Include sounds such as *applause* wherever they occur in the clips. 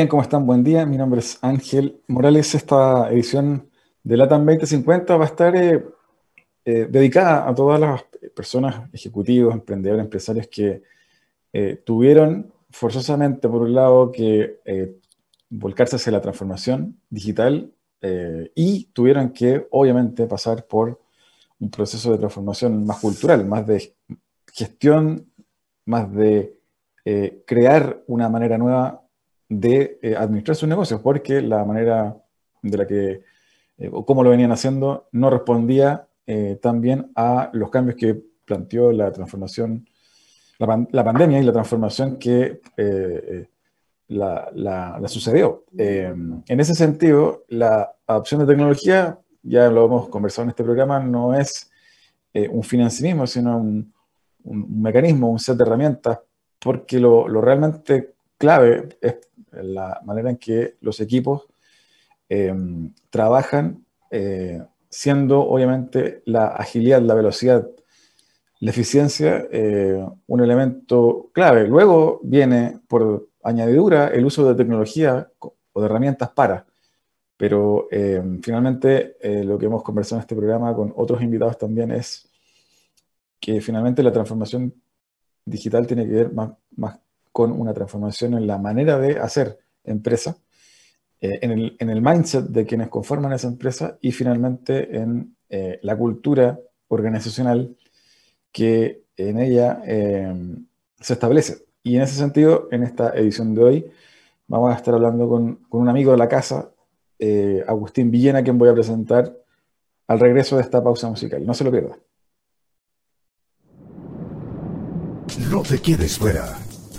Bien, ¿cómo están? Buen día. Mi nombre es Ángel Morales. Esta edición de LATAM 2050 va a estar eh, eh, dedicada a todas las personas, ejecutivos, emprendedores, empresarios que eh, tuvieron forzosamente, por un lado, que volcarse hacia la transformación digital y tuvieron que, obviamente, pasar por un proceso de transformación más cultural, más de gestión, más de crear una manera nueva de eh, administrar sus negocios, porque la manera de la que, eh, o cómo lo venían haciendo, no respondía eh, también a los cambios que planteó la transformación, la, pandemia y la transformación que la, sucedió. en ese sentido, la adopción de tecnología, ya lo hemos conversado en este programa, no es un financiamiento, sino un, mecanismo, un set de herramientas, porque lo, lo realmente clave es la manera en que los equipos eh, trabajan, eh, siendo obviamente la agilidad, la velocidad, la eficiencia eh, un elemento clave. Luego viene por añadidura el uso de tecnología o de herramientas para. Pero finalmente lo que hemos conversado en este programa con otros invitados también es que finalmente la transformación digital tiene que ver más, más con una transformación en la manera de hacer empresa, eh, en, el, mindset de quienes conforman esa empresa y finalmente en eh, la cultura organizacional que en ella eh, se establece. Y en ese sentido, en esta edición de hoy, vamos a estar hablando con, un amigo de la casa, Agustín Villena, quien voy a presentar al regreso de esta pausa musical. No se lo pierda. No te quedes fuera.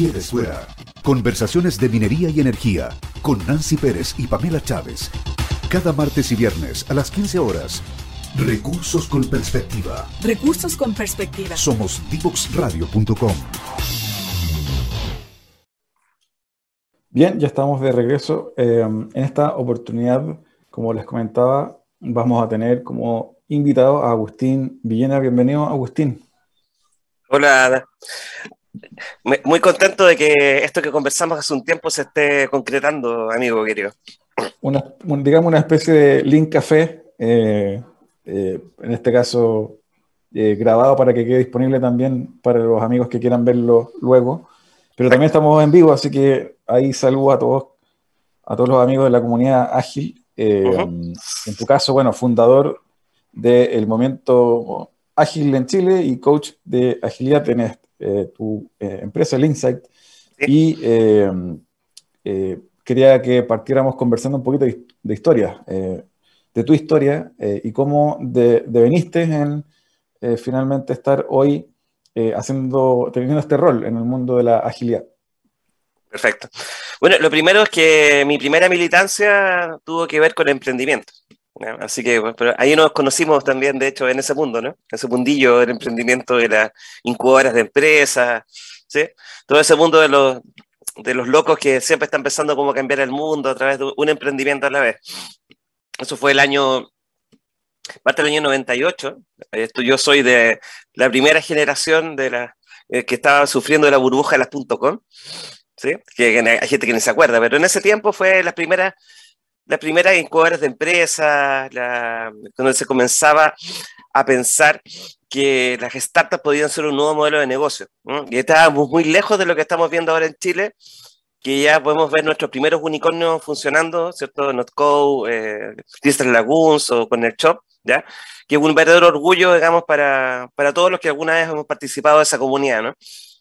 quieres fuera. Conversaciones de minería y energía con Nancy Pérez y Pamela Chávez. Cada martes y viernes a las 15 horas. Recursos con perspectiva. Recursos con perspectiva. Somos divoxradio.com. Bien, ya estamos de regreso. Eh, en esta oportunidad, como les comentaba, vamos a tener como invitado a Agustín Villena. Bienvenido, Agustín. Hola, muy contento de que esto que conversamos hace un tiempo se esté concretando, amigo querido. Una, digamos una especie de link café, eh, eh, en este caso eh, grabado para que quede disponible también para los amigos que quieran verlo luego. Pero también estamos en vivo, así que ahí saludo a todos, a todos los amigos de la comunidad ágil. En tu caso, bueno, fundador del movimiento ágil en Chile y coach de agilidad en, este eh, tu eh, empresa, el Insight, y eh, quería que partiéramos conversando un poquito de, historia, de tu historia y cómo deveniste en finalmente estar hoy haciendo, teniendo este rol en el mundo de la agilidad. Perfecto. Bueno, lo primero es que mi primera militancia tuvo que ver con emprendimiento. Así que pero ahí nos conocimos también, de hecho, en ese mundo, ¿no? Ese mundillo del emprendimiento de las incubadoras de empresas, ¿sí? Todo ese mundo de los, de los locos que siempre están pensando cómo cambiar el mundo a través de un emprendimiento a la vez. Eso fue el año, parte del año 98. Esto, yo soy de la primera generación de la, eh, que estaba sufriendo de la burbuja de las .com, ¿sí? Que, hay gente que ni se acuerda, pero en ese tiempo fue la primera la primera incubadoras de empresas, cuando se comenzaba a pensar que las startups podían ser un nuevo modelo de negocio. Y estábamos muy lejos de lo que estamos viendo ahora en Chile, que ya podemos ver nuestros primeros unicornios funcionando, ¿cierto? Notco, eh, Lagoons o con el Shop, ¿ya? Que es un verdadero orgullo, digamos, para, para todos los que alguna vez hemos participado de esa comunidad, ¿no?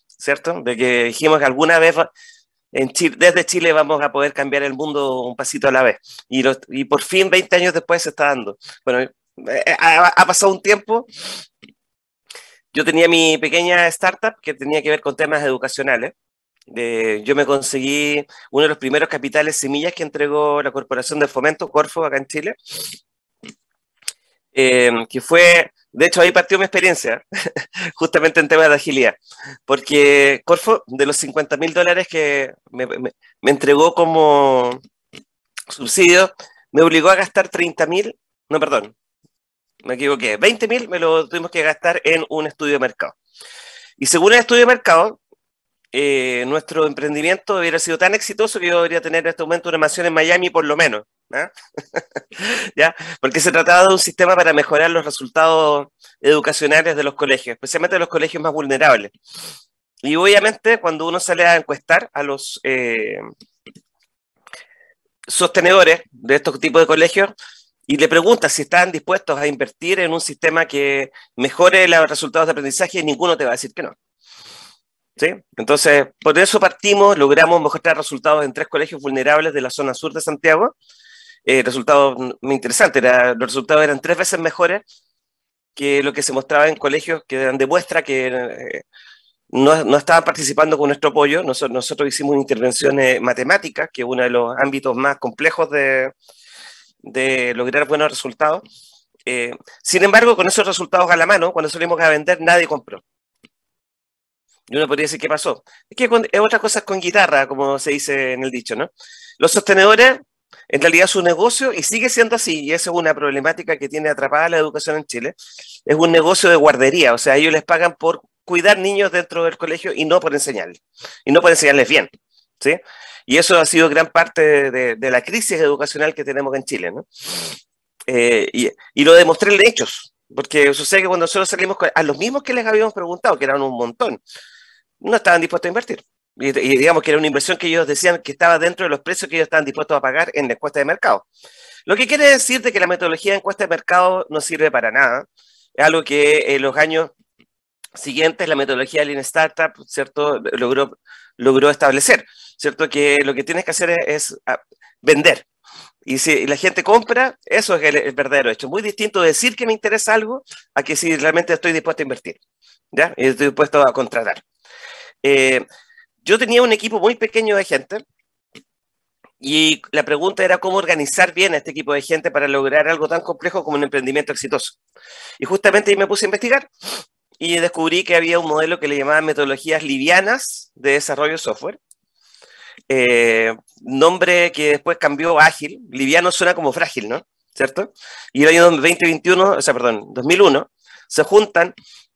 ¿Cierto? De que dijimos que alguna vez en Chile, desde Chile vamos a poder cambiar el mundo un pasito a la vez. Y, y por fin, 20 años después, se está dando. Bueno, eh, ha, pasado un tiempo. Yo tenía mi pequeña startup que tenía que ver con temas educacionales. yo me conseguí uno de los primeros capitales semillas que entregó la Corporación de Fomento, Corfo, acá en Chile, eh, que fue de hecho, ahí partió mi experiencia, *laughs* justamente en temas de agilidad, porque Corfo, de los 50 mil dólares que me, entregó como subsidio, me obligó a gastar 30 mil, no, perdón, me equivoqué, 20 mil me lo tuvimos que gastar en un estudio de mercado. Y según el estudio de mercado, eh, nuestro emprendimiento hubiera sido tan exitoso que yo debería tener en este momento una mansión en Miami por lo menos. ¿ah? *laughs* ¿Ya? Porque se trataba de un sistema para mejorar los resultados educacionales de los colegios, especialmente de los colegios más vulnerables. Y obviamente cuando uno sale a encuestar a los eh, sostenedores de estos tipos de colegios y le pregunta si están dispuestos a invertir en un sistema que mejore los resultados de aprendizaje, ninguno te va a decir que no. ¿Sí? Entonces, por eso partimos, logramos mejorar resultados en tres colegios vulnerables de la zona sur de Santiago, eh, resultados muy interesantes. los resultados eran tres veces mejores que lo que se mostraba en colegios que demuestra que eh, no, no, estaban participando con nuestro apoyo. Nosotros, hicimos intervenciones matemáticas, que es uno de los ámbitos más complejos de, de lograr buenos resultados. Eh, sin embargo, con esos resultados a la mano, cuando salimos a vender, nadie compró. Y uno podría decir, ¿qué pasó? Es que es otra cosa con guitarra, como se dice en el dicho, ¿no? Los sostenedores en realidad su negocio, y sigue siendo así, y esa es una problemática que tiene atrapada la educación en Chile, es un negocio de guardería, o sea, ellos les pagan por cuidar niños dentro del colegio y no por enseñarles, y no por enseñarles bien, ¿sí? Y eso ha sido gran parte de, la crisis educacional que tenemos en Chile, ¿no? Eh, y, y, lo demostré en hechos, porque sucede que cuando nosotros salimos a los mismos que les habíamos preguntado, que eran un montón, no estaban dispuestos a invertir. Y, digamos que era una inversión que ellos decían que estaba dentro de los precios que ellos estaban dispuestos a pagar en la encuesta de mercado. Lo que quiere decir de que la metodología de encuesta de mercado no sirve para nada. Es algo que en los años siguientes la metodología de Lean Startup, ¿cierto? Logró, logró establecer, ¿cierto? Que lo que tienes que hacer es, ah, vender. Y si la gente compra, eso es el, verdadero hecho. Muy distinto decir que me interesa algo a que si realmente estoy dispuesto a invertir, ¿ya? Y estoy dispuesto a contratar. Eh, yo tenía un equipo muy pequeño de gente y la pregunta era cómo organizar bien a este equipo de gente para lograr algo tan complejo como un emprendimiento exitoso. Y justamente ahí me puse a investigar y descubrí que había un modelo que le llamaban metodologías livianas de desarrollo de software. Eh, nombre que después cambió a ágil. Liviano suena como frágil, ¿no? ¿Cierto? Y el año 2021, o sea, perdón, 2001, se juntan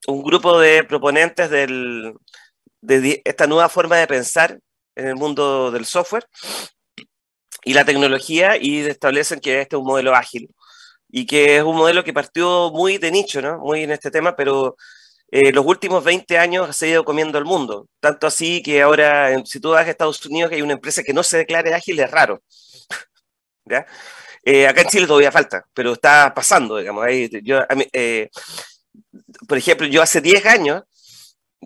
un grupo de proponentes del, de esta nueva forma de pensar en el mundo del software y la tecnología y establecen que este es un modelo ágil y que es un modelo que partió muy de nicho, ¿no? Muy en este tema, pero eh, los últimos 20 años se ha ido comiendo el mundo. Tanto así que ahora, si tú vas a Estados Unidos que hay una empresa que no se declare ágil, es raro. *laughs* ¿Ya? Eh, acá en Chile todavía falta, pero está pasando, digamos. Ahí, yo, eh, por ejemplo, yo hace 10 años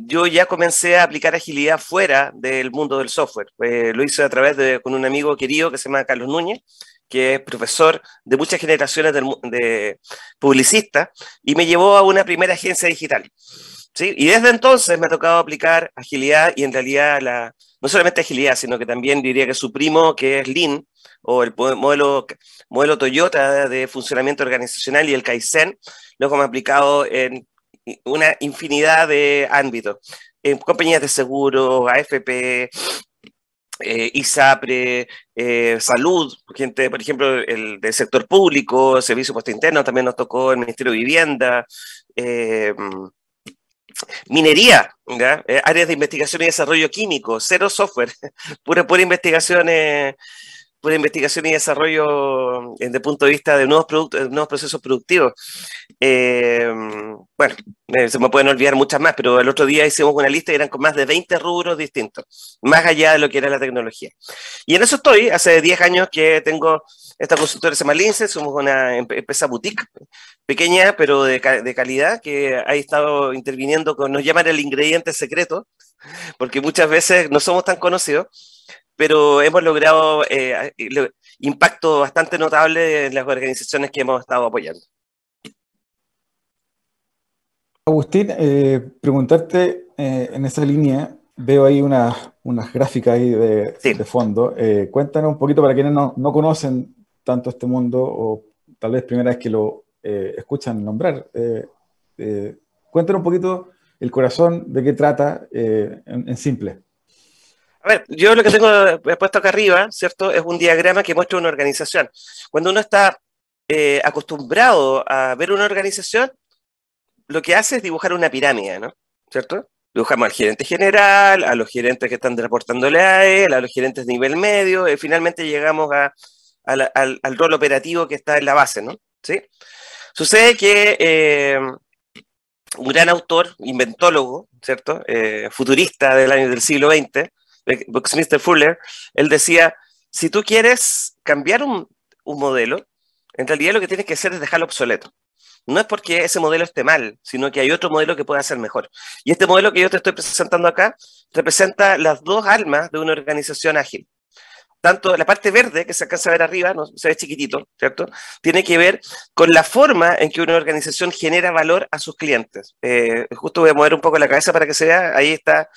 yo ya comencé a aplicar agilidad fuera del mundo del software. Eh, lo hice a través de con un amigo querido que se llama Carlos Núñez, que es profesor de muchas generaciones de, publicistas, y me llevó a una primera agencia digital. ¿sí? Y desde entonces me ha tocado aplicar agilidad y en realidad la, no solamente agilidad, sino que también diría que su primo, que es Lean, o el modelo, modelo Toyota de funcionamiento organizacional y el Kaizen, lo hemos aplicado en una infinidad de ámbitos. En compañías de seguro, AFP, eh, ISAPRE, eh, salud, gente, por ejemplo, el del sector público, servicio puesto interno, también nos tocó el Ministerio de Vivienda, eh, minería, áreas de investigación y desarrollo químico, cero software, *laughs* pura, pura investigación por investigación y desarrollo desde el punto de vista de nuevos productos, de nuevos procesos productivos. Eh, bueno, se me pueden olvidar muchas más, pero el otro día hicimos una lista y eran con más de 20 rubros distintos, más allá de lo que era la tecnología. Y en eso estoy, hace 10 años que tengo esta consultora se llama Lince, somos una empresa boutique, pequeña pero de, de, calidad, que ha estado interviniendo con, nos llaman el ingrediente secreto, porque muchas veces no somos tan conocidos, pero hemos logrado eh, impacto bastante notable en las organizaciones que hemos estado apoyando. Agustín, eh, preguntarte eh, en esa línea, veo ahí unas gráficas ahí de, de fondo. cuéntanos un poquito para quienes no, no conocen tanto este mundo o tal vez primera vez que lo eh, escuchan nombrar. Eh, eh, cuéntanos un poquito el corazón, de qué trata en, simple. A ver, yo lo que tengo puesto acá arriba, ¿cierto? Es un diagrama que muestra una organización. Cuando uno está acostumbrado a ver una organización, lo que hace es dibujar una pirámide, ¿no? ¿Cierto? Dibujamos al gerente general, a los gerentes que están reportándole a él, a los gerentes de nivel medio, y finalmente llegamos al, rol operativo que está en la base, ¿no? ¿Sí? Sucede que eh, un gran autor, inventólogo, ¿cierto? Eh, futurista del año del siglo XX, Buckminster Fuller, él decía, si tú quieres cambiar un, un modelo, en realidad lo que tienes que hacer es dejarlo obsoleto. No es porque ese modelo esté mal, sino que hay otro modelo que puede ser mejor. Y este modelo que yo te estoy presentando acá representa las dos almas de una organización ágil tanto la parte verde que se alcanza a ver arriba, no, se ve chiquitito, ¿cierto? Tiene que ver con la forma en que una organización genera valor a sus clientes. Eh, justo voy a mover un poco la cabeza para que se vea, ahí está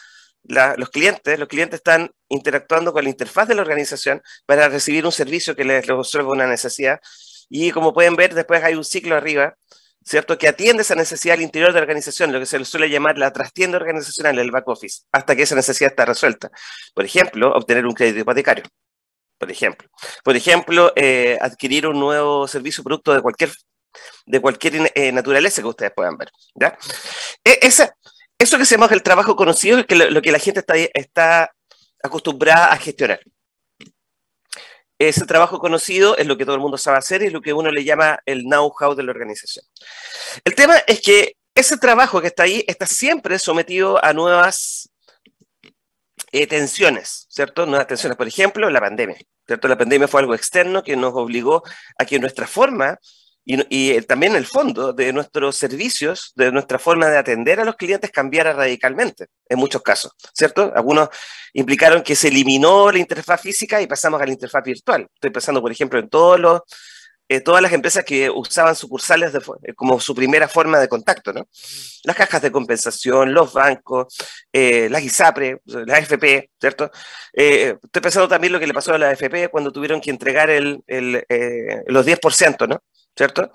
los clientes, los clientes están interactuando con la interfaz de la organización para recibir un servicio que les resuelve una necesidad. Y como pueden ver, después hay un ciclo arriba, ¿cierto? Que atiende esa necesidad al interior de la organización, lo que se le suele llamar la trastienda organizacional, el back office, hasta que esa necesidad está resuelta. Por ejemplo, obtener un crédito hipotecario por ejemplo. Por ejemplo, eh, adquirir un nuevo servicio o producto de cualquier, de cualquier eh, naturaleza que ustedes puedan ver. ¿ya? E, esa, eso que se llama el trabajo conocido es que lo, que la gente está, acostumbrada a gestionar. Ese trabajo conocido es lo que todo el mundo sabe hacer y es lo que uno le llama el know-how de la organización. El tema es que ese trabajo que está ahí está siempre sometido a nuevas eh, tensiones, ¿cierto? Nuevas tensiones, por ejemplo, la pandemia, ¿cierto? La pandemia fue algo externo que nos obligó a que nuestra forma y, y, eh, también el fondo de nuestros servicios, de nuestra forma de atender a los clientes cambiara radicalmente, en muchos casos, ¿cierto? Algunos implicaron que se eliminó la interfaz física y pasamos a la interfaz virtual. Estoy pensando, por ejemplo, en todos los eh, todas las empresas que usaban sucursales eh, como su primera forma de contacto, ¿no? Las cajas de compensación, los bancos, eh, las ISAPRE, la AFP, ¿cierto? estoy pensando también lo que le pasó a la AFP cuando tuvieron que entregar el, el, los 10%, ¿no? ¿Cierto?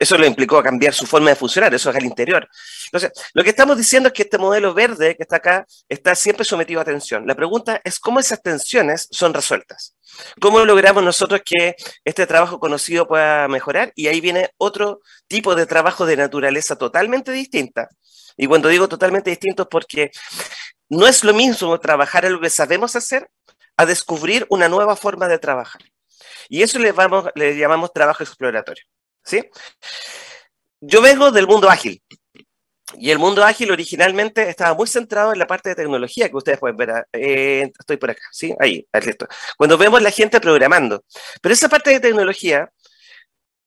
Eso le implicó cambiar su forma de funcionar, eso es al interior. Entonces, lo que estamos diciendo es que este modelo verde que está acá está siempre sometido a tensión. La pregunta es cómo esas tensiones son resueltas. ¿Cómo logramos nosotros que este trabajo conocido pueda mejorar? Y ahí viene otro tipo de trabajo de naturaleza totalmente distinta. Y cuando digo totalmente distinto es porque no es lo mismo trabajar en lo que sabemos hacer a descubrir una nueva forma de trabajar. Y eso le, vamos, le llamamos trabajo exploratorio. ¿sí? Yo vengo del mundo ágil. Y el mundo ágil originalmente estaba muy centrado en la parte de tecnología que ustedes pueden ver. Eh, estoy por acá, ¿sí? Ahí, listo. Cuando vemos la gente programando. Pero esa parte de tecnología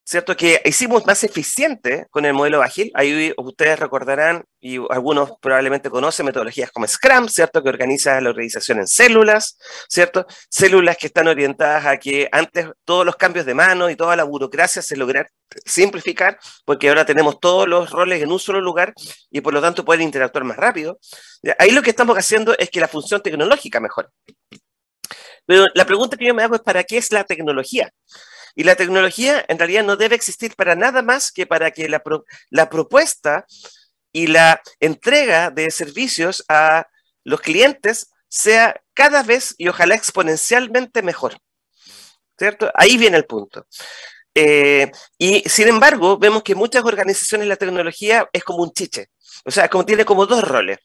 ¿cierto? Que hicimos más eficiente con el modelo ágil. Ahí ustedes recordarán, y algunos probablemente conocen metodologías como Scrum, ¿cierto? Que organiza la organización en células, ¿cierto? Células que están orientadas a que antes todos los cambios de mano y toda la burocracia se logran simplificar, porque ahora tenemos todos los roles en un solo lugar y por lo tanto pueden interactuar más rápido. Ahí lo que estamos haciendo es que la función tecnológica mejore. Pero la pregunta que yo me hago es, ¿para qué es la tecnología? Y la tecnología en realidad no debe existir para nada más que para que la, la propuesta y la entrega de servicios a los clientes sea cada vez y ojalá exponencialmente mejor. ¿Cierto? Ahí viene el punto. Eh, y sin embargo, vemos que muchas organizaciones la tecnología es como un chiche. O sea, como tiene como dos roles.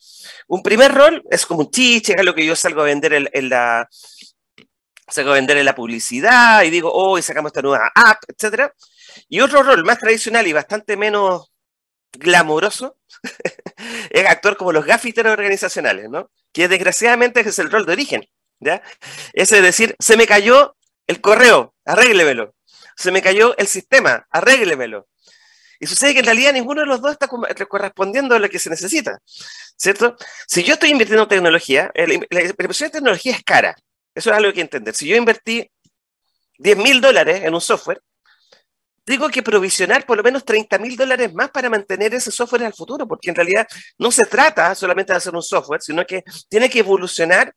Un primer rol es como un chiche, es lo que yo salgo a vender en, la, saco a venderle la publicidad y digo, oh, y sacamos esta nueva app, etc. Y otro rol más tradicional y bastante menos glamuroso *laughs* es actuar como los gaffiteros organizacionales, ¿no? Que desgraciadamente es el rol de origen, ¿ya? Es decir, se me cayó el correo, arréglemelo. Se me cayó el sistema, arréglemelo. Y sucede que en realidad ninguno de los dos está correspondiendo a lo que se necesita, ¿cierto? Si yo estoy invirtiendo en tecnología, la inversión en tecnología es cara. Eso es algo que entender. Si yo invertí 10 mil dólares en un software, tengo que provisionar por lo menos 30 mil dólares más para mantener ese software el futuro, porque en realidad no se trata solamente de hacer un software, sino que tiene que evolucionar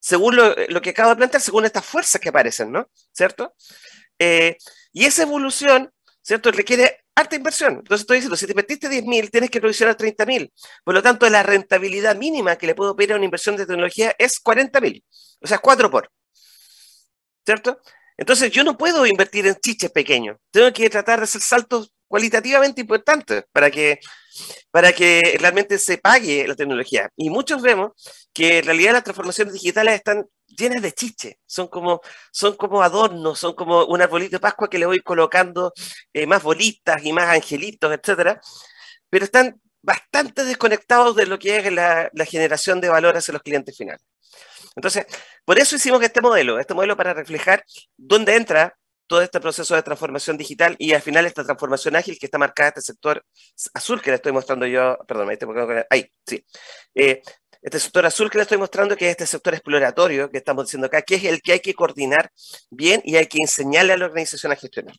según lo, que acabo de plantear, según estas fuerzas que aparecen, ¿no? ¿Cierto? Eh, y esa evolución, ¿cierto? Requiere harta inversión. Entonces estoy diciendo, si te invertiste 10 mil, tienes que provisionar 30 mil. Por lo tanto, la rentabilidad mínima que le puedo pedir a una inversión de tecnología es 40 mil. O sea, 4 por. ¿Cierto? Entonces yo no puedo invertir en chiches pequeños. Tengo que tratar de hacer saltos cualitativamente importantes para que, para que realmente se pague la tecnología. Y muchos vemos que en realidad las transformaciones digitales están llenas de chiches, son como, son como adornos, son como un arbolito de Pascua que le voy colocando eh, más bolitas y más angelitos, etcétera, pero están bastante desconectados de lo que es la, la generación de valor hacia los clientes finales. Entonces, por eso hicimos este modelo, este modelo para reflejar dónde entra todo este proceso de transformación digital y al final esta transformación ágil que está marcada este sector azul que le estoy mostrando yo, perdón, ahí, sí. Eh, este sector azul que le estoy mostrando, que es este sector exploratorio que estamos diciendo acá, que es el que hay que coordinar bien y hay que enseñarle a la organización a gestionar.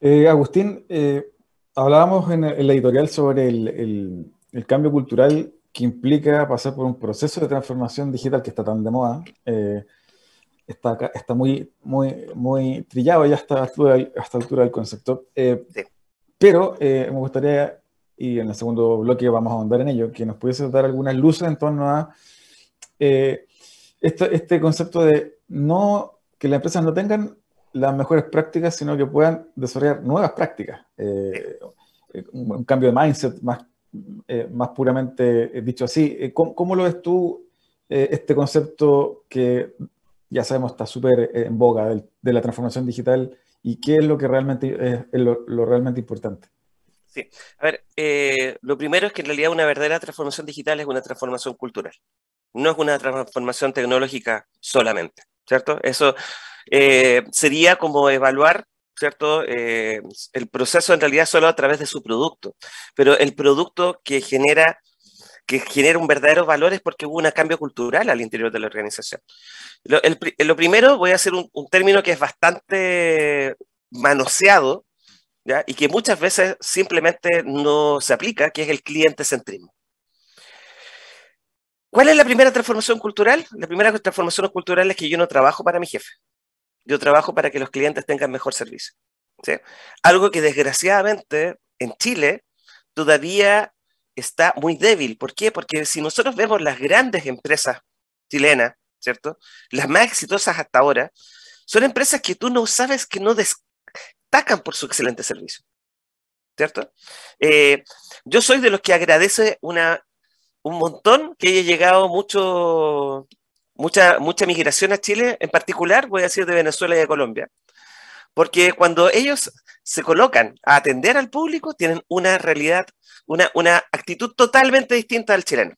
Eh, Agustín, eh, hablábamos en, la editorial sobre el, el, cambio cultural que implica pasar por un proceso de transformación digital que está tan de moda. Eh, está, está muy, muy, muy trillado ya hasta la altura, hasta altura del concepto. Eh, pero eh, me gustaría, y en el segundo bloque vamos a ahondar en ello, que nos pudiese dar algunas luces en torno a este, este concepto de no que las empresas no tengan las mejores prácticas, sino que puedan desarrollar nuevas prácticas. un, cambio de mindset más eh, más puramente eh, dicho así. Eh, ¿Cómo, lo ves tú este concepto que ya sabemos está súper en boga de, la transformación digital y qué es lo que realmente es, lo, realmente importante? Sí, a ver, lo primero es que en realidad una verdadera transformación digital es una transformación cultural, no es una transformación tecnológica solamente, ¿cierto? Eso sería como evaluar ¿cierto? Eh, el proceso en realidad solo a través de su producto, pero el producto que genera, que genera un verdadero valor porque hubo un cambio cultural al interior de la organización. Lo, primero, voy a hacer un, término que es bastante manoseado, y que muchas veces simplemente no se aplica, que es el cliente centrismo. ¿Cuál es la primera transformación cultural? La primera transformación cultural es que yo no trabajo para mi jefe. Yo trabajo para que los clientes tengan mejor servicio. Algo que desgraciadamente en Chile todavía está muy débil. ¿Por qué? Porque si nosotros vemos las grandes empresas chilenas, ¿cierto? Las más exitosas hasta ahora, son empresas que tú no sabes que no destacan por su excelente servicio. ¿Cierto? Eh, yo soy de los que agradece una, un montón que haya llegado mucho, mucha, mucha migración a Chile, en particular, voy a decir de Venezuela y de Colombia, porque cuando ellos se colocan a atender al público, tienen una realidad, una, una actitud totalmente distinta al chileno.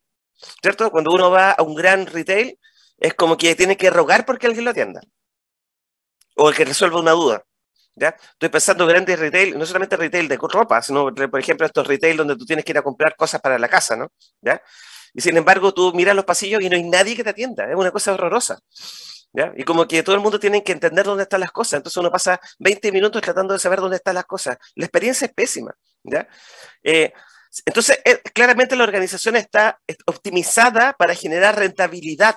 ¿Cierto? Cuando uno va a un gran retail, es como que tiene que rogar porque alguien lo atienda. O que resuelva una duda. ¿Ya? Estoy pensando en grandes retail, no solamente retail de ropa, sino, por ejemplo, estos retail donde tú tienes que ir a comprar cosas para la casa, ¿no? ¿Ya? Y sin embargo, tú miras los pasillos y no hay nadie que te atienda. Es una cosa horrorosa. Y como que todo el mundo tiene que entender dónde están las cosas. Entonces uno pasa 20 minutos tratando de saber dónde están las cosas. La experiencia es pésima. ¿ya? Eh, entonces, eh, claramente la organización está optimizada para generar rentabilidad.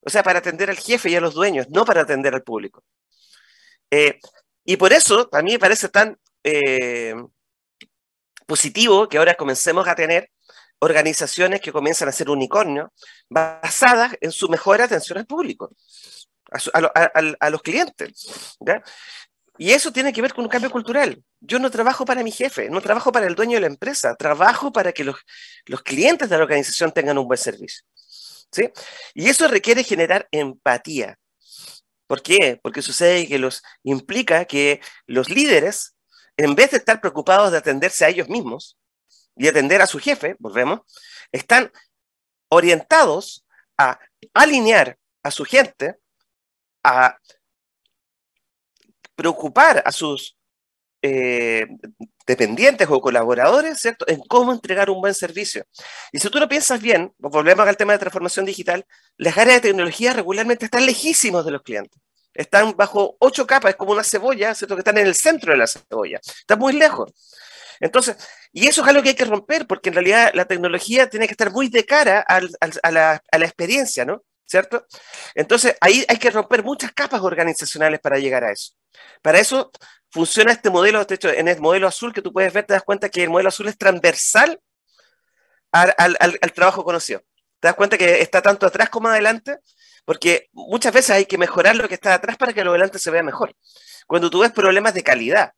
O sea, para atender al jefe y a los dueños, no para atender al público. Eh, y por eso, a mí me parece tan positivo que ahora comencemos a tener organizaciones que comienzan a ser unicornios basadas en su mejor atención al público, a, los clientes. Y eso tiene que ver con un cambio cultural. Yo no trabajo para mi jefe, no trabajo para el dueño de la empresa, trabajo para que los, clientes de la organización tengan un buen servicio. ¿sí? Y eso requiere generar empatía. ¿Por qué? Porque sucede que los implica que los líderes, en vez de estar preocupados de atenderse a ellos mismos y atender a su jefe, volvemos, están orientados a alinear a su gente, a preocupar a sus eh, dependientes o colaboradores, ¿cierto?, en cómo entregar un buen servicio. Y si tú lo piensas bien, volvemos al tema de transformación digital, las áreas de tecnología regularmente están lejísimos de los clientes. Están bajo ocho capas, es como una cebolla, ¿cierto?, que están en el centro de la cebolla. Están muy lejos. Entonces, y eso es algo que hay que romper, porque en realidad la tecnología tiene que estar muy de cara a, la, a la experiencia, ¿no? ¿Cierto? Entonces, ahí hay que romper muchas capas organizacionales para llegar a eso. Para eso funciona este modelo, de hecho, en el modelo azul que tú puedes ver, te das cuenta que el modelo azul es transversal al, trabajo conocido. Te das cuenta que está tanto atrás como adelante, porque muchas veces hay que mejorar lo que está atrás para que lo adelante se vea mejor. Cuando tú ves problemas de calidad,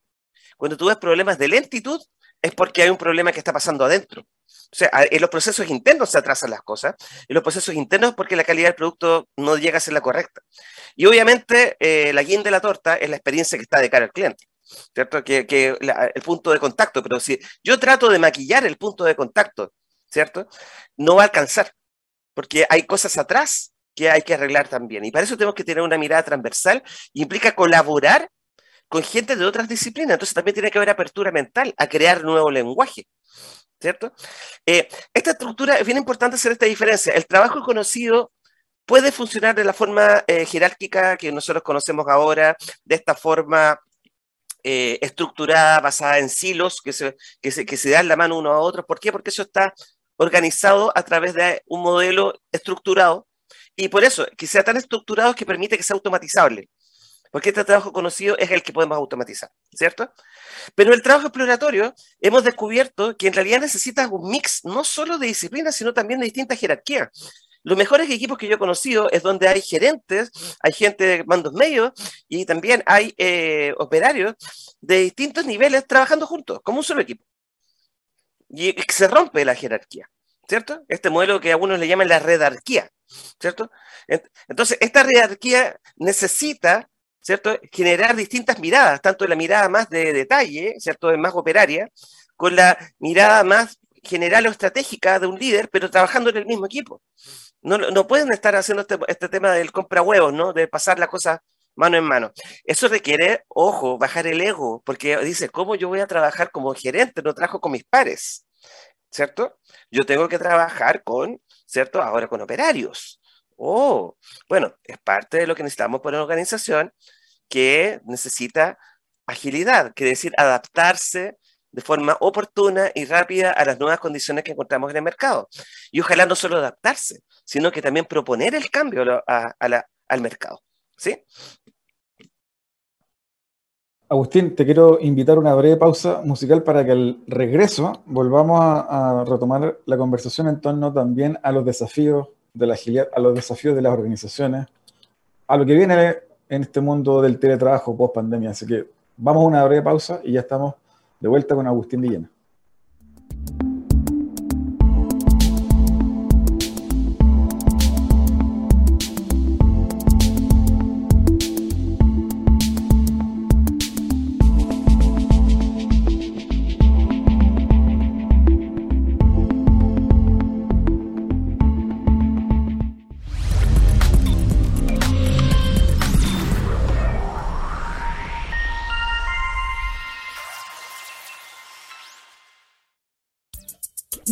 cuando tú ves problemas de lentitud, es porque hay un problema que está pasando adentro. O sea, en los procesos internos se atrasan las cosas, en los procesos internos porque la calidad del producto no llega a ser la correcta. Y obviamente eh, la guinda de la torta es la experiencia que está de cara al cliente. ¿Cierto? Que, el punto de contacto, pero si yo trato de maquillar el punto de contacto, ¿cierto? No va a alcanzar, porque hay cosas atrás que hay que arreglar también. Y para eso tenemos que tener una mirada transversal implica colaborar con gente de otras disciplinas. Entonces también tiene que haber apertura mental a crear nuevo lenguaje. ¿Cierto? Eh, esta estructura es bien importante hacer esta diferencia. El trabajo conocido puede funcionar de la forma eh, jerárquica que nosotros conocemos ahora, de esta forma eh, estructurada, basada en silos, que se, que, se, que se dan la mano uno a otro. ¿Por qué? Porque eso está organizado a través de un modelo estructurado y por eso que sea tan estructurado que permite que sea automatizable. Porque este trabajo conocido es el que podemos automatizar, ¿cierto? Pero el trabajo exploratorio hemos descubierto que en realidad necesita un mix no solo de disciplinas, sino también de distintas jerarquías. Los mejores equipos que yo he conocido es donde hay gerentes, hay gente de mandos medios y también hay eh, operarios de distintos niveles trabajando juntos, como un solo equipo. Y se rompe la jerarquía, ¿cierto? Este modelo que algunos le llaman la redarquía, ¿cierto? Entonces, esta redarquía necesita, ¿cierto? Generar distintas miradas, tanto la mirada más de detalle, ¿cierto? Más operaria, con la mirada más general o estratégica de un líder, pero trabajando en el mismo equipo. No, pueden estar haciendo este, este, tema del compra huevos, ¿no? De pasar la cosa mano en mano. Eso requiere, ojo, bajar el ego, porque dice, ¿cómo yo voy a trabajar como gerente? No trabajo con mis pares, ¿cierto? Yo tengo que trabajar con, ¿cierto? Ahora con operarios. Oh, bueno, es parte de lo que necesitamos por una organización que necesita agilidad, quiere decir adaptarse de forma oportuna y rápida a las nuevas condiciones que encontramos en el mercado. Y ojalá no solo adaptarse, sino que también proponer el cambio al mercado. ¿Sí? Agustín, te quiero invitar a una breve pausa musical para que al regreso volvamos a, retomar la conversación en torno también a los desafíos de la agilidad, a los desafíos de las organizaciones, a lo que viene en este mundo del teletrabajo post pandemia. Así que vamos a una breve pausa y ya estamos de vuelta con Agustín Villena.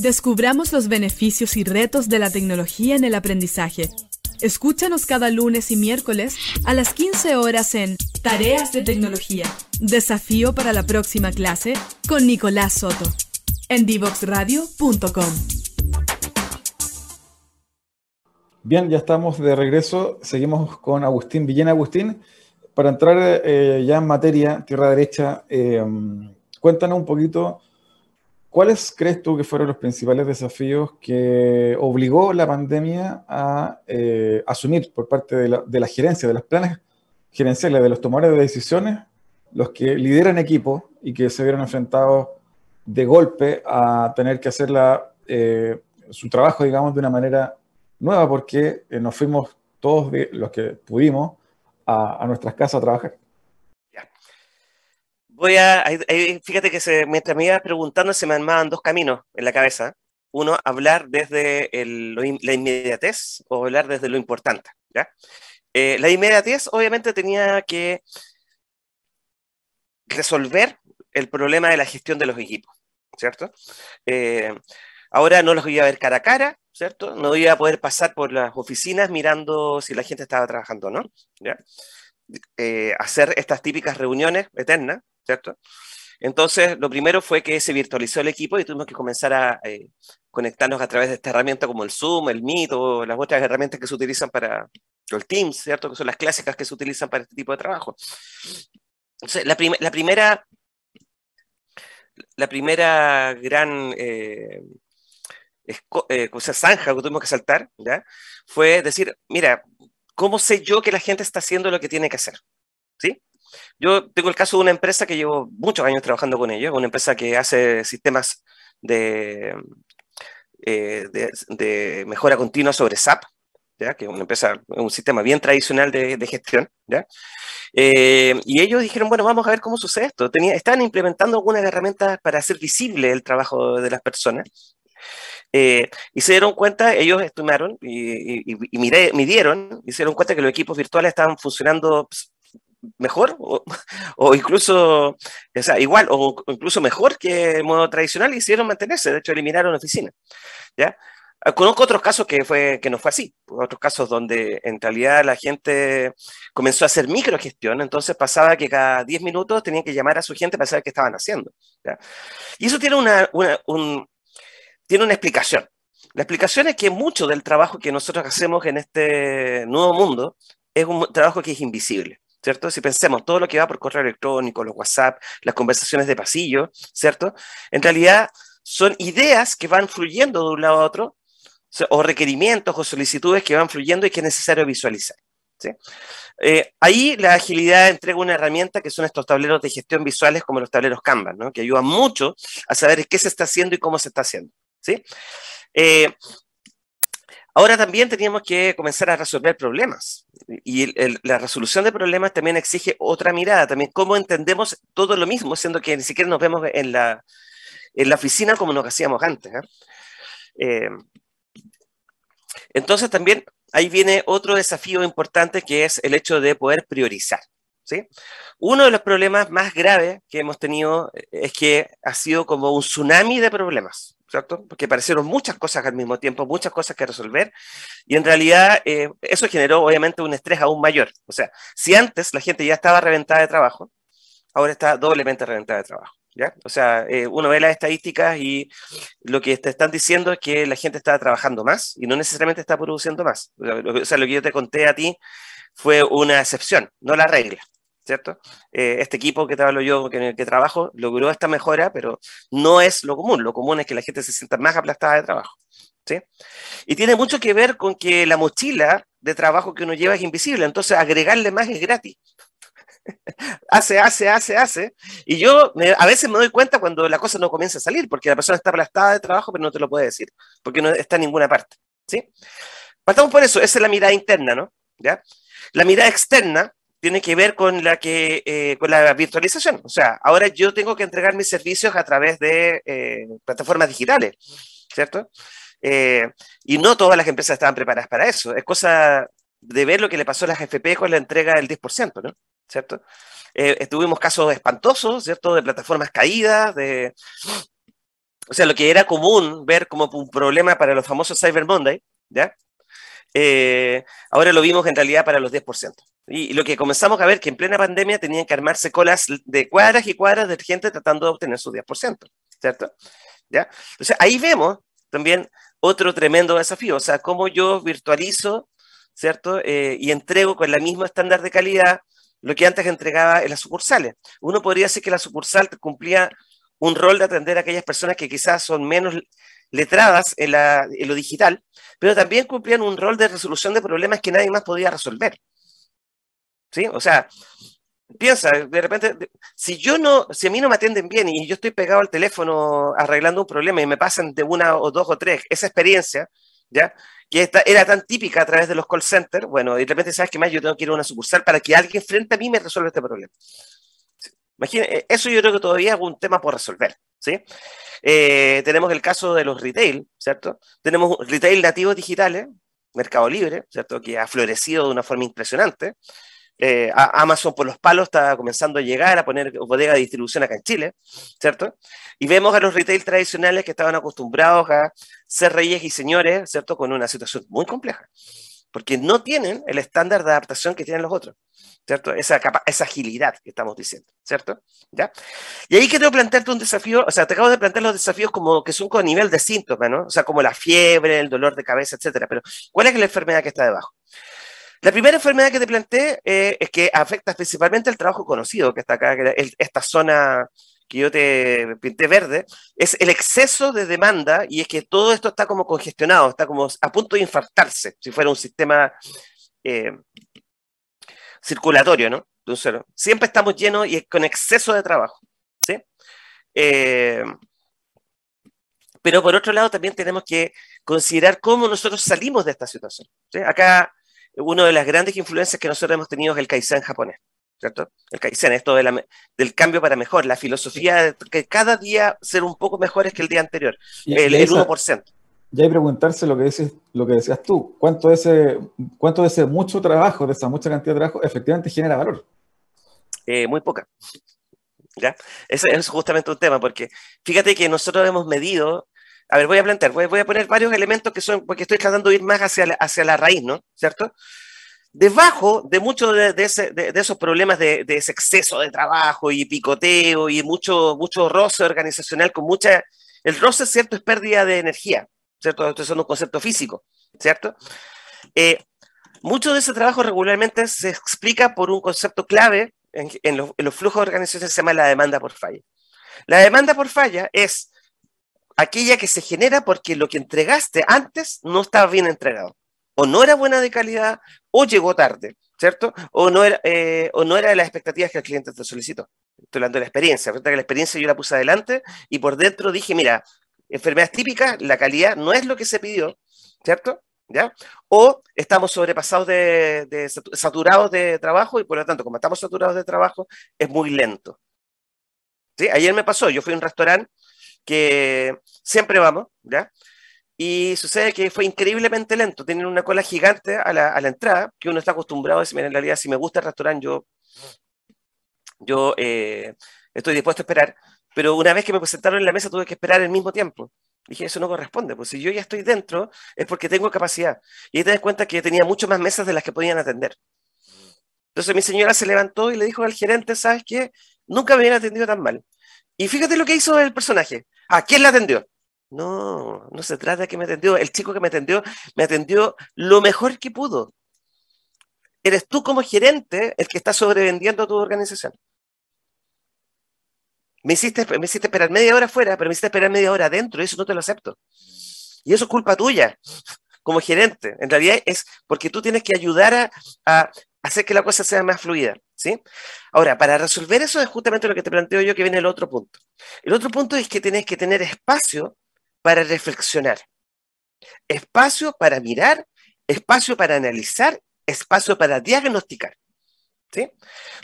Descubramos los beneficios y retos de la tecnología en el aprendizaje. Escúchanos cada lunes y miércoles a las 15 horas en Tareas de Tecnología. Desafío para la próxima clase con Nicolás Soto. En divoxradio.com. Bien, ya estamos de regreso. Seguimos con Agustín Villena. Agustín, para entrar eh, ya en materia, tierra derecha, eh, cuéntanos un poquito ¿Cuáles crees tú que fueron los principales desafíos que obligó la pandemia a eh, asumir por parte de la, gerencia, de los planes gerenciales, de los tomadores de decisiones, los que lideran equipos y que se vieron enfrentados de golpe a tener que hacer eh, su trabajo, digamos, de una manera nueva porque eh, nos fuimos todos los que pudimos a, nuestras casas a trabajar. Voy a, fíjate que mientras me iba preguntando se me armaban dos caminos en la cabeza. Uno, hablar desde la inmediatez o hablar desde lo importante. Eh, la inmediatez obviamente tenía que resolver el problema de la gestión de los equipos, ¿cierto? Eh, ahora no los voy a ver cara a cara, ¿cierto? No voy a poder pasar por las oficinas mirando si la gente estaba trabajando o no. Eh, hacer estas típicas reuniones eternas, ¿cierto? Entonces, lo primero fue que se virtualizó el equipo y tuvimos que comenzar a eh, conectarnos a través de esta herramienta como el Zoom, el Meet o las otras herramientas que se utilizan para el Teams, ¿cierto? Que son las clásicas que se utilizan para este tipo de trabajo. Entonces, la, la primera la primera gran eh, eh, zanja que tuvimos que saltar, ¿ya? Fue decir, mira, ¿cómo sé yo que la gente está haciendo lo que tiene que hacer? ¿Sí? Yo tengo el caso de una empresa que llevo muchos años trabajando con ellos, una empresa que hace sistemas de, eh, de, mejora continua sobre SAP, ¿ya? que es una empresa, un sistema bien tradicional de, de gestión. ¿ya? Eh, y ellos dijeron, bueno, vamos a ver cómo sucede esto. Tenía, implementando algunas herramientas para hacer visible el trabajo de las personas. Eh, y se dieron cuenta, ellos estudiaron y, y, midieron, y se dieron cuenta que los equipos virtuales estaban funcionando pues, mejor o, incluso, o sea, igual o incluso mejor que el modo tradicional hicieron mantenerse, de hecho eliminaron oficinas. ¿ya? Ah, conozco otros casos que, fue, que no fue así, otros casos donde en realidad la gente comenzó a hacer microgestión, entonces pasaba que cada 10 minutos tenían que llamar a su gente para saber qué estaban haciendo. Y eso tiene una, tiene una explicación. La explicación es que mucho del trabajo que nosotros hacemos en este nuevo mundo es un trabajo que es invisible. ¿Cierto? Si pensemos todo lo que va por correo electrónico, los WhatsApp, las conversaciones de pasillo, ¿cierto? En realidad son ideas que van fluyendo de un lado a otro o requerimientos o solicitudes que van fluyendo y que es necesario visualizar. Eh, ahí la agilidad entrega una herramienta que son estos tableros de gestión visuales como los tableros Kanban, ¿no? que ayudan mucho a saber qué se está haciendo y cómo se está haciendo. ¿sí? Eh, ahora también teníamos que comenzar a resolver problemas y la resolución de problemas también exige otra mirada, también cómo entendemos todo lo mismo, siendo que ni siquiera nos vemos en la, en la oficina como nos hacíamos antes. ¿eh? Entonces también ahí viene otro desafío importante que es el hecho de poder priorizar. ¿sí? Uno de los problemas más graves que hemos tenido eh, es que ha sido como un tsunami de problemas. ¿Cierto? Porque aparecieron muchas cosas al mismo tiempo, muchas cosas que resolver, y en realidad eh, eso generó obviamente un estrés aún mayor. O sea, si antes la gente ya estaba reventada de trabajo, ahora está doblemente reventada de trabajo. O sea, eh, uno ve las estadísticas y lo que te están diciendo es que la gente está trabajando más y no necesariamente está produciendo más. O sea, lo que yo te conté a ti fue una excepción, no la regla, ¿cierto? Eh, este equipo que te hablo yo, en el que trabajo, logró esta mejora, pero no es lo común. Lo común es que la gente se sienta más aplastada de trabajo, ¿sí? Y tiene mucho que ver con que la mochila de trabajo que uno lleva es invisible, entonces agregarle más es gratis *laughs* hace, hace, hace, hace. Y yo a veces me doy cuenta cuando la cosa no comienza a salir, porque la persona está aplastada de trabajo, pero no te lo puede decir, porque no está en ninguna parte. ¿sí? Partamos por eso, esa es la mirada interna, ¿no? ¿Ya? La mirada externa tiene que ver con la, que, eh, con la virtualización. O sea, ahora yo tengo que entregar mis servicios a través de eh, plataformas digitales, ¿cierto? Eh, y no todas las empresas estaban preparadas para eso. Es cosa de ver lo que le pasó a las FP con la entrega del 10%, ¿no? ¿cierto? Eh, tuvimos casos espantosos, ¿cierto? De plataformas caídas, de... O sea, lo que era común ver como un problema para los famosos Cyber Monday, ¿ya? Eh, ahora lo vimos en realidad para los 10%. Y, lo que comenzamos a ver que en plena pandemia tenían que armarse colas de cuadras y cuadras de gente tratando de obtener su 10%, ¿cierto? ¿Ya? Entonces ahí vemos también otro tremendo desafío, o sea, cómo yo virtualizo, ¿cierto? Eh, y entrego con la misma estándar de calidad lo que antes entregaba en las sucursales. Uno podría decir que la sucursal cumplía un rol de atender a aquellas personas que quizás son menos letradas en, lo digital, pero también cumplían un rol de resolución de problemas que nadie más podía resolver. ¿Sí? O sea, piensa, de repente, si yo no, si a mí no me atienden bien y yo estoy pegado al teléfono arreglando un problema y me pasan de una o dos o tres esa experiencia, ¿ya? Que esta era tan típica a través de los call centers, bueno, y de repente sabes que más yo tengo que ir a una sucursal para que alguien frente a mí me resuelva este problema. Imagínense, eh, eso yo creo que todavía es un tema por resolver, ¿sí? Eh, tenemos el caso de los retail, ¿cierto? Tenemos retail nativos digitales, Mercado Libre, ¿cierto? Que ha florecido de una forma impresionante. Eh, Amazon por los palos está comenzando a llegar a poner bodega de distribución acá en Chile, ¿cierto? Y vemos a los retail tradicionales que estaban acostumbrados a ser reyes y señores, ¿cierto? Con una situación muy compleja, porque no tienen el estándar de adaptación que tienen los otros, ¿cierto? Esa, esa agilidad que estamos diciendo, ¿cierto? ¿Ya? Y ahí quiero plantearte un desafío, o sea, te acabo de plantear los desafíos como que son con nivel de síntomas, ¿no? O sea, como la fiebre, el dolor de cabeza, etcétera, pero ¿cuál es la enfermedad que está debajo? La primera enfermedad que te planteé eh, es que afecta principalmente el trabajo conocido que está acá, esta zona que yo te pinté verde, es el exceso de demanda y es que todo esto está como congestionado, está como a punto de infartarse, si fuera un sistema eh, circulatorio, ¿no? Siempre estamos llenos y con exceso de trabajo, ¿sí? Eh, pero por otro lado también tenemos que considerar cómo nosotros salimos de esta situación. ¿sí? Acá una de las grandes influencias que nosotros hemos tenido es el Kaizen japonés, ¿cierto? El Kaizen, esto del cambio para mejor, la filosofía de que cada día ser un poco mejores que el día anterior, el, 1%. Ya hay preguntarse lo que, dices, lo que decías tú, ¿cuánto de, ese, ¿cuánto de ese mucho trabajo, de esa mucha cantidad de trabajo, efectivamente genera valor? Eh, muy poca. ¿Ya? Ese es justamente un tema, porque fíjate que nosotros hemos medido a ver, voy a plantear, voy, a poner varios elementos que son, porque estoy tratando de ir más hacia la, hacia la raíz, ¿no? ¿Cierto? Debajo de muchos de, esos problemas de, ese exceso de trabajo y picoteo y mucho, mucho roce organizacional con mucha... El roce, ¿cierto? Es pérdida de energía, ¿cierto? Esto es un concepto físico, ¿cierto? Eh, mucho de ese trabajo regularmente se explica por un concepto clave en, los, en los flujos de organización se llama la demanda por falla. La demanda por falla es aquella que se genera porque lo que entregaste antes no estaba bien entregado. O no era buena de calidad, o llegó tarde, ¿cierto? O no era, eh, o no era de las expectativas que el cliente te solicitó. Estoy hablando de la experiencia. que la experiencia yo la puse adelante y por dentro dije, mira, enfermedades típicas, la calidad no es lo que se pidió, ¿cierto? ¿Ya? O estamos sobrepasados de, saturados de trabajo y por lo tanto, como estamos saturados de trabajo, es muy lento. Ayer me pasó, yo fui a un restaurante que siempre vamos, ¿ya? Y sucede que fue increíblemente lento. Tienen una cola gigante a la, a la entrada, que uno está acostumbrado a decir, en realidad, si me gusta el restaurante, yo, yo eh, estoy dispuesto a esperar. Pero una vez que me presentaron en la mesa, tuve que esperar el mismo tiempo. Dije, eso no corresponde, pues si yo ya estoy dentro, es porque tengo capacidad. Y ahí te das cuenta que tenía mucho más mesas de las que podían atender. Entonces mi señora se levantó y le dijo al gerente, ¿sabes qué? Nunca me habían atendido tan mal. Y fíjate lo que hizo el personaje. ¿A quién la atendió? No, no se trata de que me atendió. El chico que me atendió, me atendió lo mejor que pudo. Eres tú como gerente el que está sobrevendiendo tu organización. Me hiciste, me hiciste esperar media hora afuera, pero me hiciste esperar media hora adentro, y eso no te lo acepto. Y eso es culpa tuya, como gerente. En realidad es porque tú tienes que ayudar a hacer que la cosa sea más fluida. ¿sí? Ahora, para resolver eso es justamente lo que te planteo yo que viene el otro punto. El otro punto es que tienes que tener espacio para reflexionar, espacio para mirar, espacio para analizar, espacio para diagnosticar. ¿sí?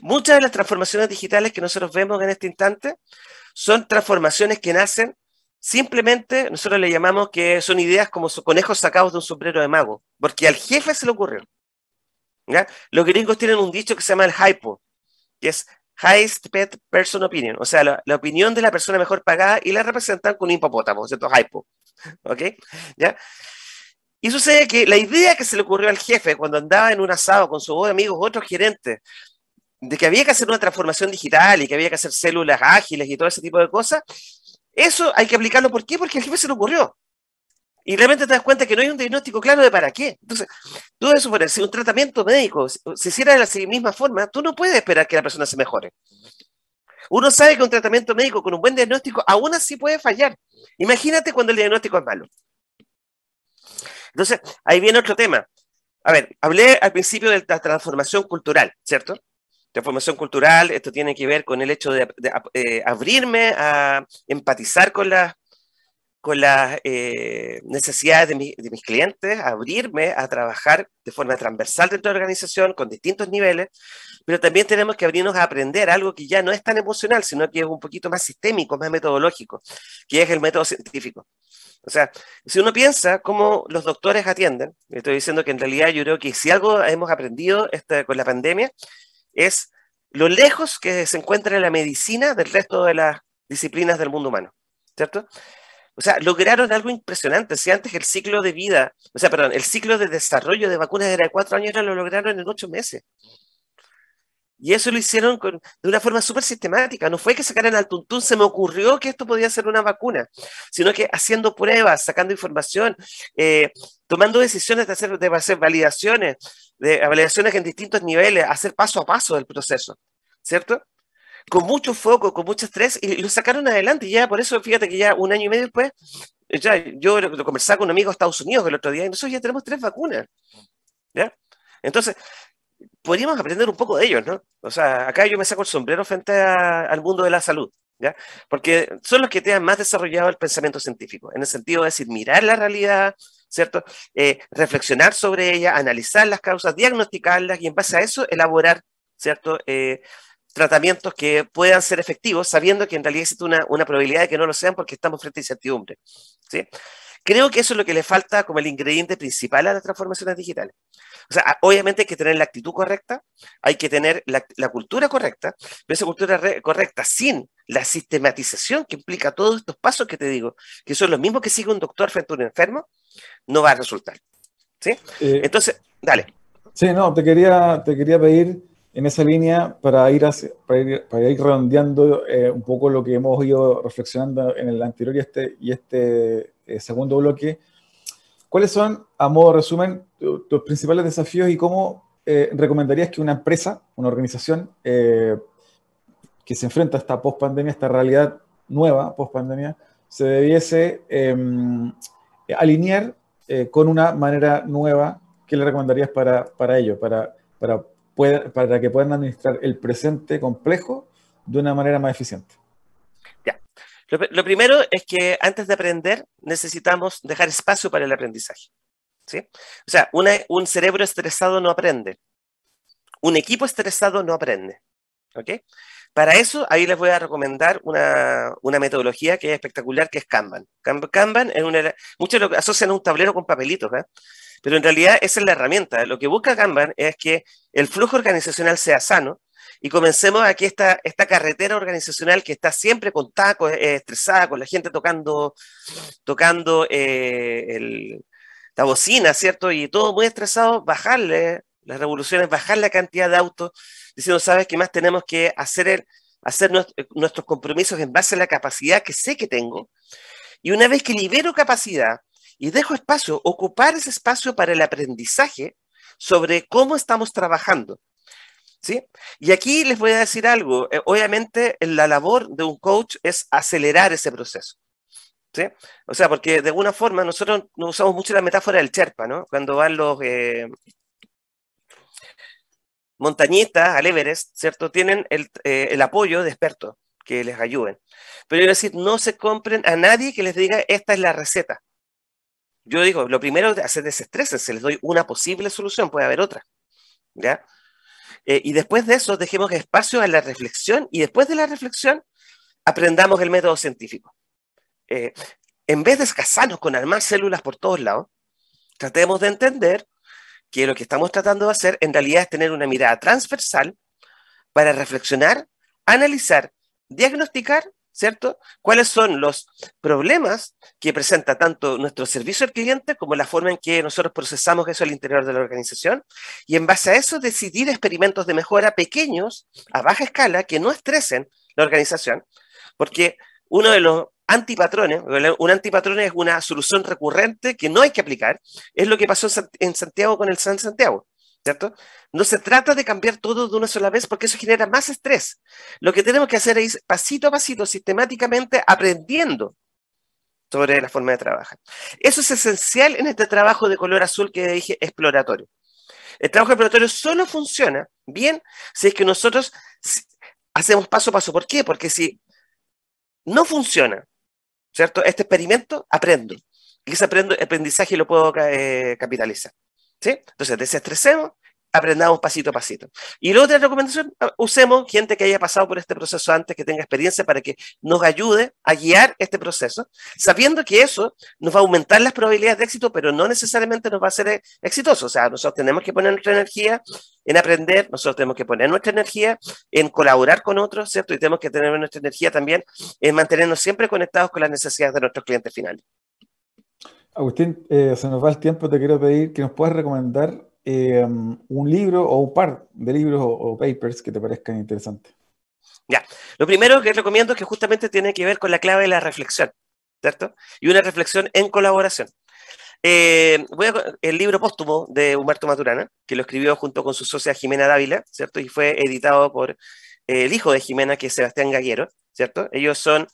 Muchas de las transformaciones digitales que nosotros vemos en este instante son transformaciones que nacen simplemente, nosotros le llamamos que son ideas como conejos sacados de un sombrero de mago, porque al jefe se le ocurrió. Los gringos tienen un dicho que se llama el HIPO, que es Highest Pet Person Opinion, o sea, la, opinión de la persona mejor pagada y la representan con un hipopótamo, ¿cierto? HIPO. ¿Ok? ¿Ya? Y sucede que la idea que se le ocurrió al jefe cuando andaba en un asado con sus amigos, otros gerentes, de que había que hacer una transformación digital y que había que hacer células ágiles y todo ese tipo de cosas, eso hay que aplicarlo. ¿Por qué? Porque al jefe se le ocurrió. Y realmente te das cuenta que no hay un diagnóstico claro de para qué. Entonces, tú eso suponer, si un tratamiento médico se hiciera de la misma forma, tú no puedes esperar que la persona se mejore. Uno sabe que un tratamiento médico con un buen diagnóstico aún así puede fallar. Imagínate cuando el diagnóstico es malo. Entonces, ahí viene otro tema. A ver, hablé al principio de la transformación cultural, ¿cierto? Transformación cultural, esto tiene que ver con el hecho de, eh, abrirme a empatizar con las con las eh, necesidades de, mis clientes, abrirme a trabajar de forma transversal dentro de la organización con distintos niveles, pero también tenemos que abrirnos a aprender algo que ya no es tan emocional, sino que es un poquito más sistémico, más metodológico, que es el método científico. O sea, si uno piensa cómo los doctores atienden, estoy diciendo que en realidad yo creo que si algo hemos aprendido este, con la pandemia es lo lejos que se encuentra la medicina del resto de las disciplinas del mundo humano, ¿cierto? O sea, lograron algo impresionante. Si antes el ciclo de vida, o sea, perdón, el ciclo de desarrollo de vacunas era de cuatro años, ahora lo lograron en ocho meses. Y eso lo hicieron de una forma súper sistemática. No fue que sacaran al tuntún, se me ocurrió que esto podía ser una vacuna, sino que haciendo pruebas, sacando información, eh, tomando decisiones de hacer, de hacer validaciones, de validaciones en distintos niveles, hacer paso a paso el proceso, ¿cierto? Con mucho foco, con mucho estrés, y lo sacaron adelante. Y ya por eso, fíjate que ya un año y medio después, ya, yo lo, conversaba con un amigo de Estados Unidos el otro día, y nosotros ya tenemos tres vacunas. ¿Ya? Entonces, podríamos aprender un poco de ellos, ¿no? O sea, acá yo me saco el sombrero frente al mundo de la salud, ¿ya? Porque son los que tienen más desarrollado el pensamiento científico, en el sentido de decir, mirar la realidad, ¿cierto? Eh, reflexionar sobre ella, analizar las causas, diagnosticarlas y en base a eso elaborar, ¿cierto? Eh, tratamientos que puedan ser efectivos, sabiendo que en realidad existe una, una probabilidad de que no lo sean porque estamos frente a incertidumbre. ¿sí? Creo que eso es lo que le falta como el ingrediente principal a las transformaciones digitales. O sea, obviamente hay que tener la actitud correcta, hay que tener la, la cultura correcta, pero esa cultura correcta sin la sistematización que implica todos estos pasos que te digo, que son los mismos que sigue un doctor frente a un enfermo, no va a resultar. ¿Sí? Eh, Entonces, dale. Sí, no, te quería, te quería pedir en esa línea para ir, ir, para ir redondeando eh, un poco lo que hemos ido reflexionando en el anterior y este, este eh, segundo bloque. ¿Cuáles son, a modo de resumen, tus principales desafíos y cómo eh, recomendarías que una empresa, una organización que se enfrenta a esta post-pandemia, esta realidad nueva post-pandemia, se debiese em, alinear con una manera nueva? ¿Qué le recomendarías para, ello, para que puedan administrar el presente complejo de una manera más eficiente. Ya. Lo, primero es que antes de aprender necesitamos dejar espacio para el aprendizaje. ¿sí? O sea, un cerebro estresado no aprende. Un equipo estresado no aprende. ¿ok? Para eso, ahí les voy a recomendar una, metodología que es espectacular, que es Kanban. Kanban es una, muchos lo asocian a un tablero con papelitos, ¿eh? Pero en realidad esa es la herramienta. Lo que busca Kanban es que el flujo organizacional sea sano y comencemos aquí esta, esta carretera organizacional que está siempre con tacos, eh, estresada, con la gente tocando, tocando eh, la bocina, ¿cierto? Y todo muy estresado, bajarle las revoluciones, bajar la cantidad de autos, diciendo, ¿sabes qué más tenemos que hacer? hacer nuestros compromisos en base a la capacidad que sé que tengo. Y una vez que libero capacidad, y dejo espacio, ocupar ese espacio para el aprendizaje sobre cómo estamos trabajando. ¿Sí? Y aquí les voy a decir algo. Eh, obviamente, la labor de un coach es acelerar ese proceso. ¿Sí? O sea, porque de alguna forma nosotros nos usamos mucho la metáfora del Cherpa, ¿no? Cuando van los eh, montañistas al Everest, ¿cierto? Tienen el, eh, el, apoyo de expertos que les ayuden. Pero es decir, no se compren a nadie que les diga esta es la receta yo digo, lo primero es hacer desestrés, se les doy una posible solución, puede haber otra. ¿Ya? Eh, y después de eso, dejemos espacio a la reflexión y después de la reflexión, aprendamos el método científico. Eh, en vez de escasarnos con armar células por todos lados, tratemos de entender que lo que estamos tratando de hacer en realidad es tener una mirada transversal para reflexionar, analizar, diagnosticar ¿cierto? ¿Cuáles son los problemas que presenta tanto nuestro servicio al cliente como la forma en que nosotros procesamos eso al interior de la organización? Y en base a eso decidir experimentos de mejora pequeños, a baja escala, que no estresen la organización, porque uno de los antipatrones, un antipatrón es una solución recurrente que no hay que aplicar, es lo que pasó en Santiago con el San Santiago. No se trata de cambiar todo de una sola vez porque eso genera más estrés. Lo que tenemos que hacer es pasito a pasito, sistemáticamente aprendiendo sobre la forma de trabajar. Eso es esencial en este trabajo de color azul que dije exploratorio. El trabajo exploratorio solo funciona bien si es que nosotros hacemos paso a paso. ¿Por qué? Porque si no funciona, ¿cierto? Este experimento, aprendo. Y ese aprendizaje lo puedo eh, capitalizar. ¿sí? Entonces, desestresemos aprendamos pasito a pasito. Y la otra recomendación, ah, usemos gente que haya pasado por este proceso antes, que tenga experiencia para que nos ayude a guiar este proceso, sabiendo que eso nos va a aumentar las probabilidades de éxito, pero no necesariamente nos va a hacer eh, exitoso. O sea, nosotros tenemos que poner nuestra energía en aprender, nosotros tenemos que poner nuestra energía en colaborar con otros, ¿cierto? Y tenemos que tener nuestra energía también en mantenernos siempre conectados con las necesidades de nuestros clientes finales. Agustín, eh, se nos va el tiempo, te quiero pedir que nos puedas recomendar Em, un libro o un par de libros o, papers que te parezcan interesantes. Ya, lo primero que recomiendo es que justamente tiene que ver con la clave de la reflexión, ¿cierto? Y una reflexión en colaboración. Eh, voy a, el libro póstumo de Humberto Maturana, que lo escribió junto con su socia Jimena Dávila, ¿cierto? Y fue editado por eh, el hijo de Jimena, que es Sebastián Gaguero, ¿cierto? Ellos son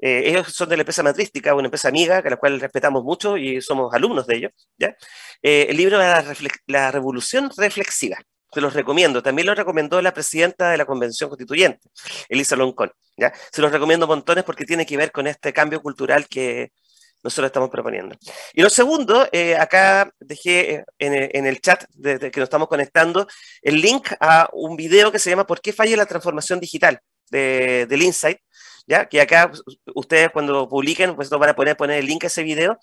eh, ellos son de la empresa matrística, una empresa amiga, a la cual respetamos mucho y somos alumnos de ellos. ¿ya? Eh, el libro la, la Revolución Reflexiva. Se los recomiendo. También lo recomendó la presidenta de la Convención Constituyente, Elisa Loncón. ¿ya? Se los recomiendo montones porque tiene que ver con este cambio cultural que nosotros estamos proponiendo. Y lo segundo, eh, acá dejé en, el chat desde que nos estamos conectando el link a un video que se llama ¿Por qué falla la transformación digital? De, del Insight, Que acá ustedes cuando publiquen, pues van a poner, poner el link a ese video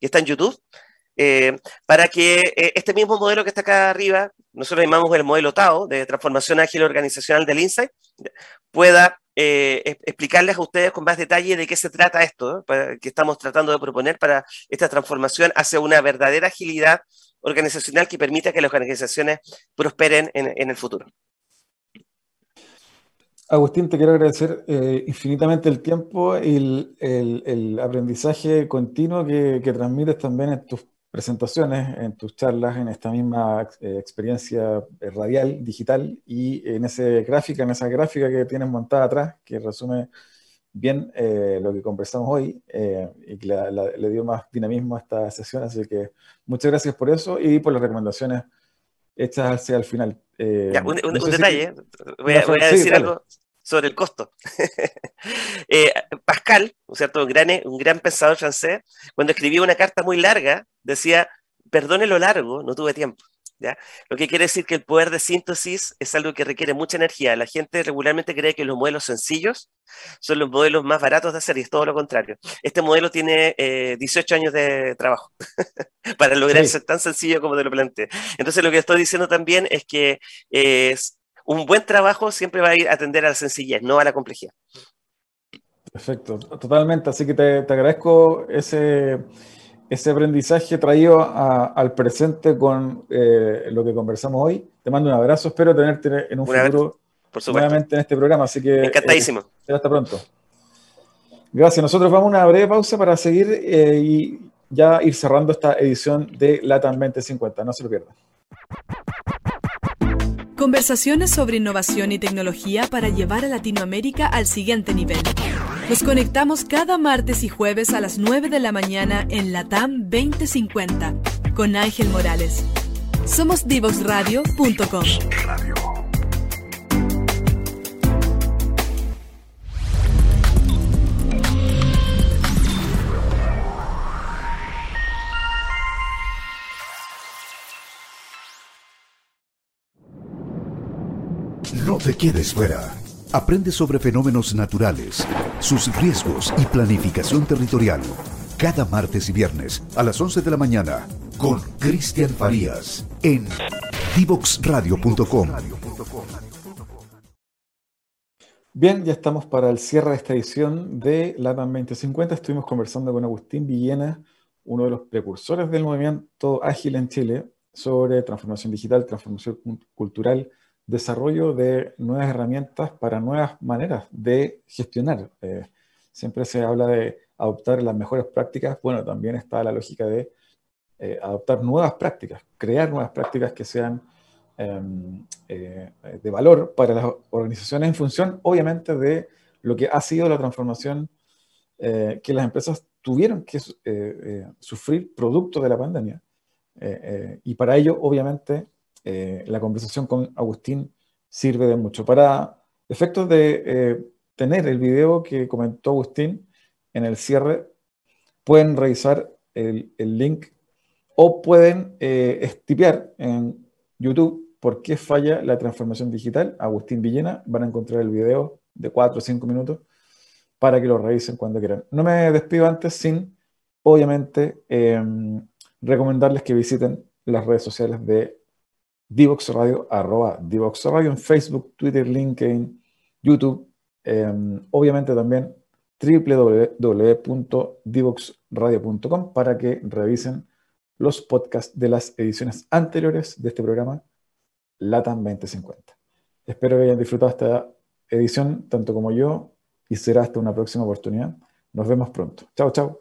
que está en YouTube, eh, para que eh, este mismo modelo que está acá arriba, nosotros llamamos el modelo TAO, de transformación ágil organizacional del Insight, pueda eh, explicarles a ustedes con más detalle de qué se trata esto, que estamos tratando de proponer para esta transformación hacia una verdadera agilidad organizacional que permita que las organizaciones prosperen en el futuro. Agustín, te quiero agradecer eh, infinitamente el tiempo y el, aprendizaje continuo que, transmites también en tus presentaciones, en tus charlas, en esta misma eh, experiencia eh, radial, digital y en esa gráfica, en esa gráfica que tienes montada atrás, que resume bien lo que conversamos hoy y que le dio más dinamismo a esta sesión. Así que muchas gracias por eso y por las recomendaciones hechas hacia el final. un, detalle, voy, a, decir algo sobre el costo. *laughs* Eh, Pascal, ¿cierto? Un, gran, un gran pensador francés, cuando escribía una carta muy larga, decía, perdone lo largo, no tuve tiempo. ¿Ya? Lo que quiere decir que el poder de síntesis es algo que requiere mucha energía. La gente regularmente cree que los modelos sencillos son los modelos más baratos de hacer y es todo lo contrario. Este modelo tiene 18 eh, años de trabajo *laughs* para lograr ser tan sencillo como te lo planteé. Entonces lo que estoy diciendo también es que es un buen trabajo siempre va a ir a atender a la sencillez, no a la complejidad. Perfecto, totalmente. Así que te, agradezco ese, ese aprendizaje traído al presente con eh, lo que conversamos hoy. Te mando un abrazo, espero tenerte en un futuro nuevamente en este programa. Así que encantadísimo. Eh, hasta pronto. Gracias. Nosotros vamos a una breve pausa para seguir eh, y ya ir cerrando esta edición de LATAM 2050. No se lo pierdan. Conversaciones sobre innovación y tecnología para llevar a Latinoamérica al siguiente nivel. Nos conectamos cada martes y jueves a las 9 de la mañana en Latam 2050 con Ángel Morales. Somos divoxradio.com. te quedes fuera. Aprende sobre fenómenos naturales, sus riesgos y planificación territorial. Cada martes y viernes a las 11 de la mañana con Cristian Farías en divoxradio.com. Bien, ya estamos para el cierre de esta edición de LATAM 2050. Estuvimos conversando con Agustín Villena, uno de los precursores del movimiento ágil en Chile, sobre transformación digital, transformación cultural desarrollo de nuevas herramientas para nuevas maneras de gestionar. Eh, siempre se habla de adoptar las mejores prácticas. Bueno, también está la lógica de eh, adoptar nuevas prácticas, crear nuevas prácticas que sean em, eh, de valor para las organizaciones en función, obviamente, de lo que ha sido la transformación que las empresas tuvieron que sufrir producto de la pandemia. y para ello, obviamente, eh, la conversación con Agustín sirve de mucho. Para efectos de eh, tener el video que comentó Agustín, en el cierre pueden revisar el, link o pueden eh, en YouTube por qué falla la transformación digital. Agustín Villena, van a encontrar el video de 4 o 5 minutos para que lo revisen cuando quieran. No me despido antes sin, obviamente, em, recomendarles que visiten las redes sociales de Divox Radio, arroba Divox Radio en Facebook, Twitter, LinkedIn, YouTube, em, obviamente también www.divoxradio.com para que revisen los podcasts de las ediciones anteriores de este programa, LATAM 2050. Espero que hayan disfrutado esta edición tanto como yo y será hasta una próxima oportunidad. Nos vemos pronto. Chao, chao.